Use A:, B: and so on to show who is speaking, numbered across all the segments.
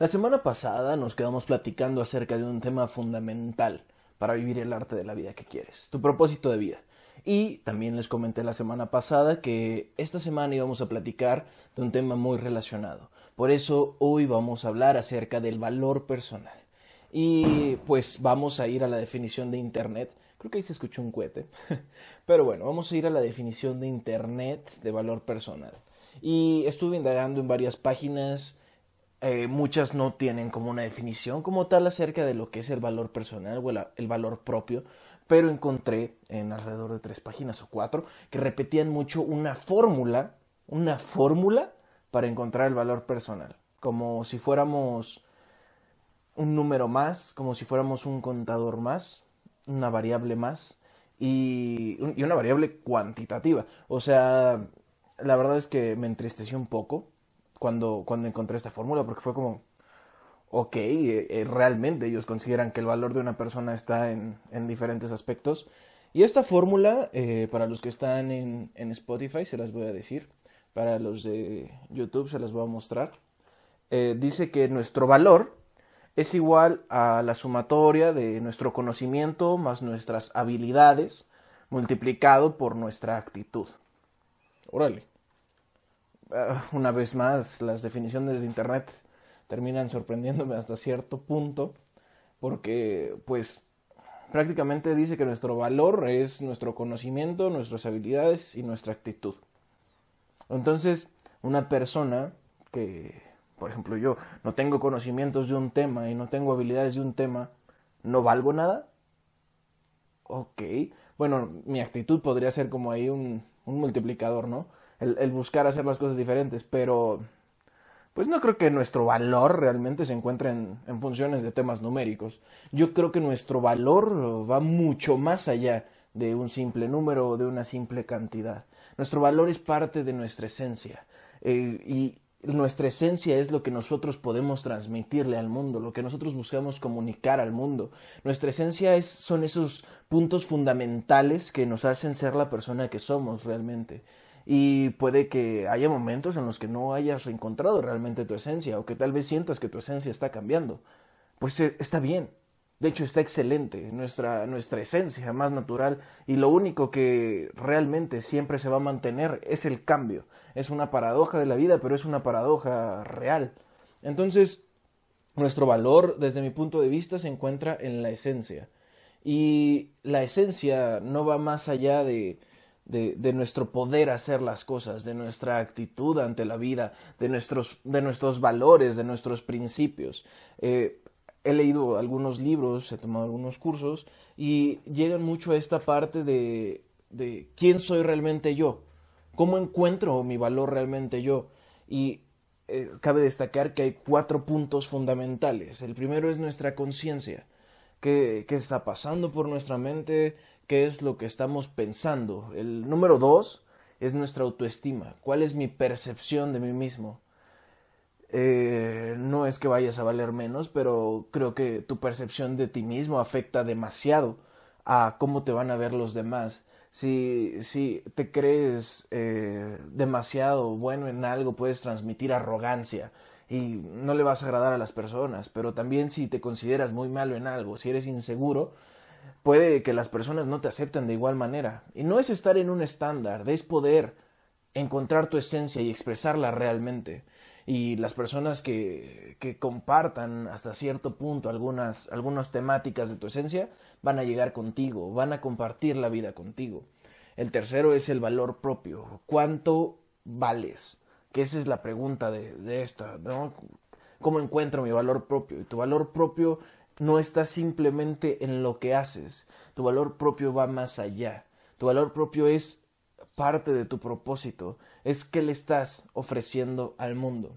A: La semana pasada nos quedamos platicando acerca de un tema fundamental para vivir el arte de la vida que quieres, tu propósito de vida. Y también les comenté la semana pasada que esta semana íbamos a platicar de un tema muy relacionado. Por eso hoy vamos a hablar acerca del valor personal. Y pues vamos a ir a la definición de Internet. Creo que ahí se escuchó un cohete. Pero bueno, vamos a ir a la definición de Internet de valor personal. Y estuve indagando en varias páginas. Eh, muchas no tienen como una definición como tal acerca de lo que es el valor personal o el valor propio pero encontré en alrededor de tres páginas o cuatro que repetían mucho una fórmula, una fórmula para encontrar el valor personal, como si fuéramos un número más, como si fuéramos un contador más, una variable más y, y una variable cuantitativa. O sea, la verdad es que me entristeció un poco cuando, cuando encontré esta fórmula porque fue como, ok, eh, eh, realmente ellos consideran que el valor de una persona está en, diferentes aspectos. Y esta fórmula, eh, para los que están en, en, Spotify, se las voy a decir, para los de YouTube se las voy a mostrar, dice que nuestro valor es igual a la sumatoria de nuestro conocimiento más nuestras habilidades multiplicado por nuestra actitud. Órale. Ah, una vez más, las definiciones de Internet terminan sorprendiéndome hasta cierto punto, porque pues prácticamente dice que nuestro valor es nuestro conocimiento, nuestras habilidades y nuestra actitud. Entonces, una persona que, por ejemplo, yo no tengo conocimientos de un tema y no tengo habilidades de un tema, ¿no valgo nada? Ok, bueno, mi actitud podría ser como ahí un, un multiplicador, ¿no? El, el buscar hacer las cosas diferentes, pero pues no creo que nuestro valor realmente se encuentre en, funciones de temas numéricos. Yo creo que nuestro valor va mucho más allá de un simple número o de una simple cantidad. Nuestro valor es parte de nuestra esencia eh, y nuestra esencia es lo que nosotros podemos transmitirle al mundo, lo que nosotros buscamos comunicar al mundo. Nuestra esencia es, son esos puntos fundamentales que nos hacen ser la persona que somos realmente y puede que haya momentos en los que no hayas encontrado realmente tu esencia o que tal vez sientas que tu esencia está cambiando. Pues eh, está bien. De hecho, está excelente nuestra, nuestra esencia más natural y lo único que realmente siempre se va a mantener es el cambio. Es una paradoja de la vida, pero es una paradoja real. Entonces, nuestro valor, desde mi punto de vista, se encuentra en la esencia. Y la esencia no va más allá de, de, nuestro poder hacer las cosas, de nuestra actitud ante la vida, de nuestros, de nuestros valores, de nuestros principios. Eh, he leído algunos libros, he tomado algunos cursos y llegan mucho a esta parte de, de quién soy realmente yo, cómo encuentro mi valor realmente yo. Y eh, cabe destacar que hay cuatro puntos fundamentales. El primero es nuestra conciencia. ¿Qué, ¿Qué está pasando por nuestra mente? Qué es lo que estamos pensando. El número dos es nuestra autoestima. ¿Cuál es mi percepción de mí mismo? Eh, no es que vayas a valer menos, pero creo que tu percepción de ti mismo afecta demasiado a cómo te van a ver los demás. Si, si te crees eh, demasiado bueno en algo, puedes transmitir arrogancia y no le vas a agradar a las personas, pero también si te consideras muy malo en algo, si eres inseguro, puede que las personas no te acepten de igual manera. Y no es estar en un estándar, es poder encontrar tu esencia y expresarla realmente. Y las personas que, que compartan hasta cierto punto algunas, algunas temáticas de tu esencia van a llegar contigo, van a compartir la vida contigo. El tercero es el valor propio. ¿Cuánto vales? Que esa es la pregunta de, de esta, ¿no? ¿Cómo encuentro mi valor propio? Y tu valor propio no está simplemente en lo que haces. Tu valor propio va más allá. Tu valor propio es parte de tu propósito. Es qué le estás ofreciendo al mundo.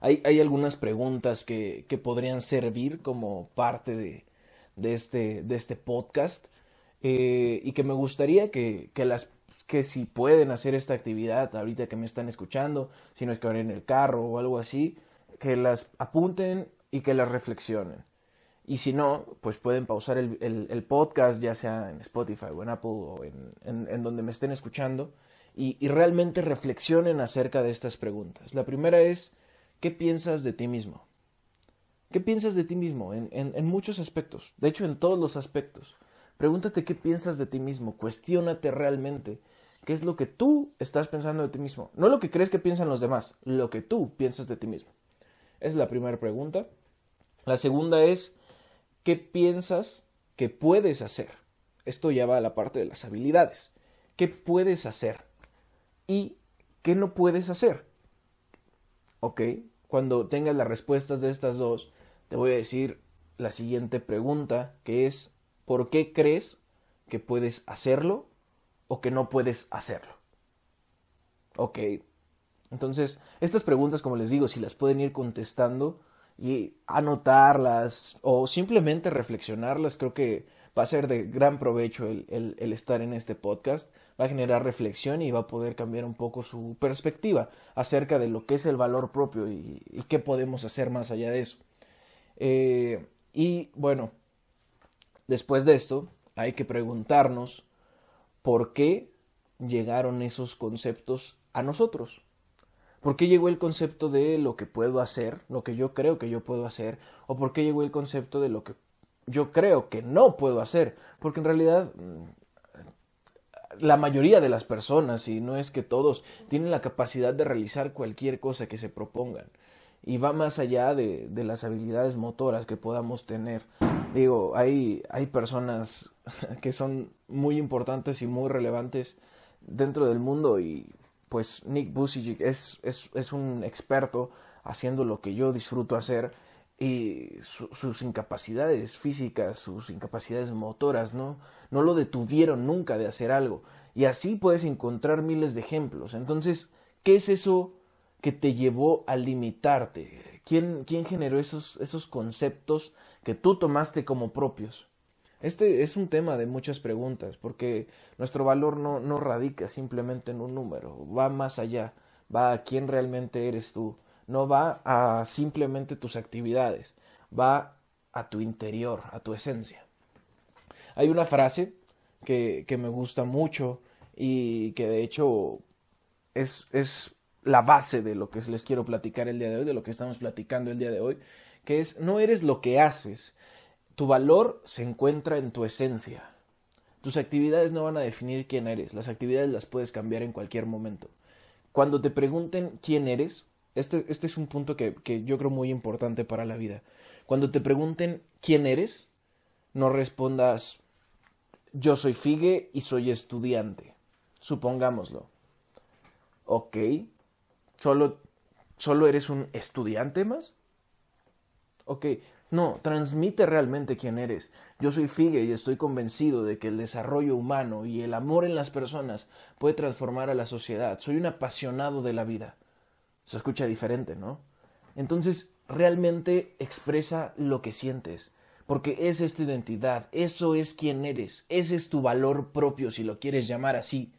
A: Hay, hay algunas preguntas que, que, podrían servir como parte de, de, este, de este podcast eh, y que me gustaría que, que las que si pueden hacer esta actividad ahorita que me están escuchando, si no es que van en el carro o algo así, que las apunten y que las reflexionen. Y si no, pues pueden pausar el, el, podcast, ya sea en Spotify o en Apple o en, en, donde me estén escuchando, y, y, realmente reflexionen acerca de estas preguntas. La primera es, ¿qué piensas de ti mismo? ¿Qué piensas de ti mismo? En, en, muchos aspectos. De hecho, en todos los aspectos. Pregúntate qué piensas de ti mismo. Cuestiónate realmente. ¿Qué es lo que tú estás pensando de ti mismo? No lo que crees que piensan los demás, lo que tú piensas de ti mismo. Es la primera pregunta. La segunda es, ¿qué piensas que puedes hacer? Esto ya va a la parte de las habilidades. ¿Qué puedes hacer? ¿Y qué no puedes hacer? ¿Ok? Cuando tengas las respuestas de estas dos, te voy a decir la siguiente pregunta, que es, ¿por qué crees que puedes hacerlo o que no puedes hacerlo? Ok. Entonces, estas preguntas, como les digo, si las pueden ir contestando y anotarlas o simplemente reflexionarlas, creo que va a ser de gran provecho el, estar en este podcast, va a generar reflexión y va a poder cambiar un poco su perspectiva acerca de lo que es el valor propio y, qué podemos hacer más allá de eso. Eh, y bueno, después de esto, hay que preguntarnos por qué llegaron esos conceptos a nosotros. ¿Por qué llegó el concepto de lo que puedo hacer, lo que yo creo que yo puedo hacer? ¿O por qué llegó el concepto de lo que yo creo que no puedo hacer, porque en realidad mm, la mayoría de las personas, y no es que todos, tienen la capacidad de realizar cualquier cosa que se propongan. Y va más allá de, las habilidades motoras que podamos tener. Digo, hay, hay personas que son muy importantes y muy relevantes dentro del mundo y pues Nick Busic es, es, es un experto haciendo lo que yo disfruto hacer y sus incapacidades físicas, sus incapacidades motoras, ¿no? No lo detuvieron nunca de hacer algo. Y así puedes encontrar miles de ejemplos. Entonces, ¿qué es eso que te llevó a limitarte? ¿Quién, quién generó esos, esos conceptos que tú tomaste como propios? Este es un tema de muchas preguntas, porque nuestro valor no, no radica simplemente en un número, va más allá, va a quién realmente eres tú, no va a simplemente tus actividades, va a tu interior, a tu esencia. Hay una frase que, que me gusta mucho y que de hecho es, es la base de lo que les quiero platicar el día de hoy, de lo que estamos platicando el día de hoy, que es no eres lo que haces, tu valor se encuentra en tu esencia. Tus actividades no van a definir quién eres, las actividades las puedes cambiar en cualquier momento. Cuando te pregunten quién eres, este, este, es un punto que, que yo creo muy importante para la vida. Cuando te pregunten quién eres, no respondas yo soy Figue y soy estudiante. Supongámoslo. Ok. ¿Solo, solo eres un estudiante más? Ok. No, transmite realmente quién eres. Yo soy Figue y estoy convencido de que el desarrollo humano y el amor en las personas puede transformar a la sociedad. Soy un apasionado de la vida. Se escucha diferente, ¿no? Entonces, realmente expresa lo que sientes, porque es esta identidad, eso es quien eres, ese es tu valor propio, si lo quieres llamar así.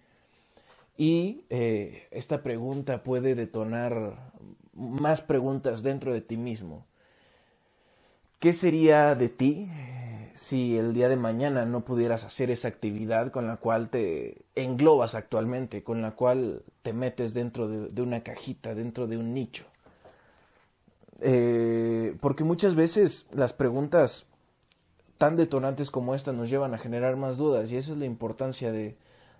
A: Y eh, esta pregunta puede detonar más preguntas dentro de ti mismo. ¿Qué sería de ti si el día de mañana no pudieras hacer esa actividad con la cual te englobas actualmente, con la cual te metes dentro de, una cajita, dentro de un nicho. Eh, porque muchas veces las preguntas tan detonantes como esta nos llevan a generar más dudas y eso es la importancia de,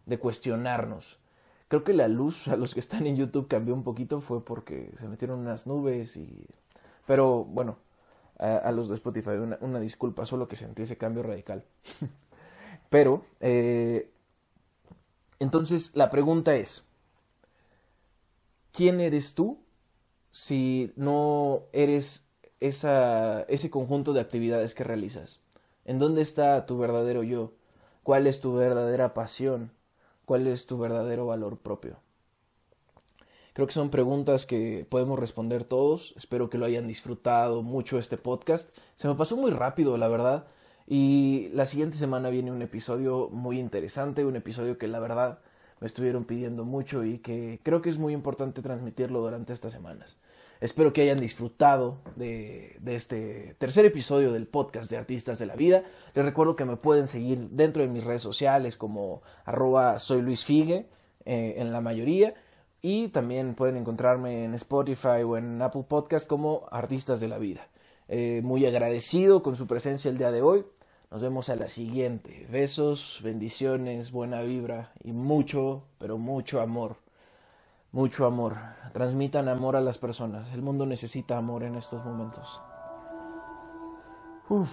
A: de cuestionarnos. Creo que la luz a los que están en YouTube cambió un poquito fue porque se metieron unas nubes y... Pero bueno, a, los de Spotify. Una, disculpa, solo que sentí ese cambio radical. Pero, eh, entonces la pregunta es, ¿quién eres tú si no eres esa, ese conjunto de actividades que realizas? ¿En dónde está tu verdadero yo? ¿Cuál es tu verdadera pasión? ¿Cuál es tu verdadero valor propio? Creo que son preguntas que podemos responder todos. Espero que lo hayan disfrutado mucho este podcast. Se me pasó muy rápido, la verdad. Y la siguiente semana viene un episodio muy interesante, un episodio que la verdad me estuvieron pidiendo mucho y que creo que es muy importante transmitirlo durante estas semanas. Espero que hayan disfrutado de, este tercer episodio del podcast de Artistas de la Vida. Les recuerdo que me pueden seguir dentro de mis redes sociales como arroba soy Luis Figue eh, en la mayoría y también pueden encontrarme en Spotify o en Apple Podcast como Artistas de la Vida. eh, muy agradecido con su presencia el día de hoy. Nos vemos a la siguiente. Besos, bendiciones, buena vibra y mucho, pero mucho amor. Mucho amor. Transmitan amor a las personas. El mundo necesita amor en estos momentos. Uf.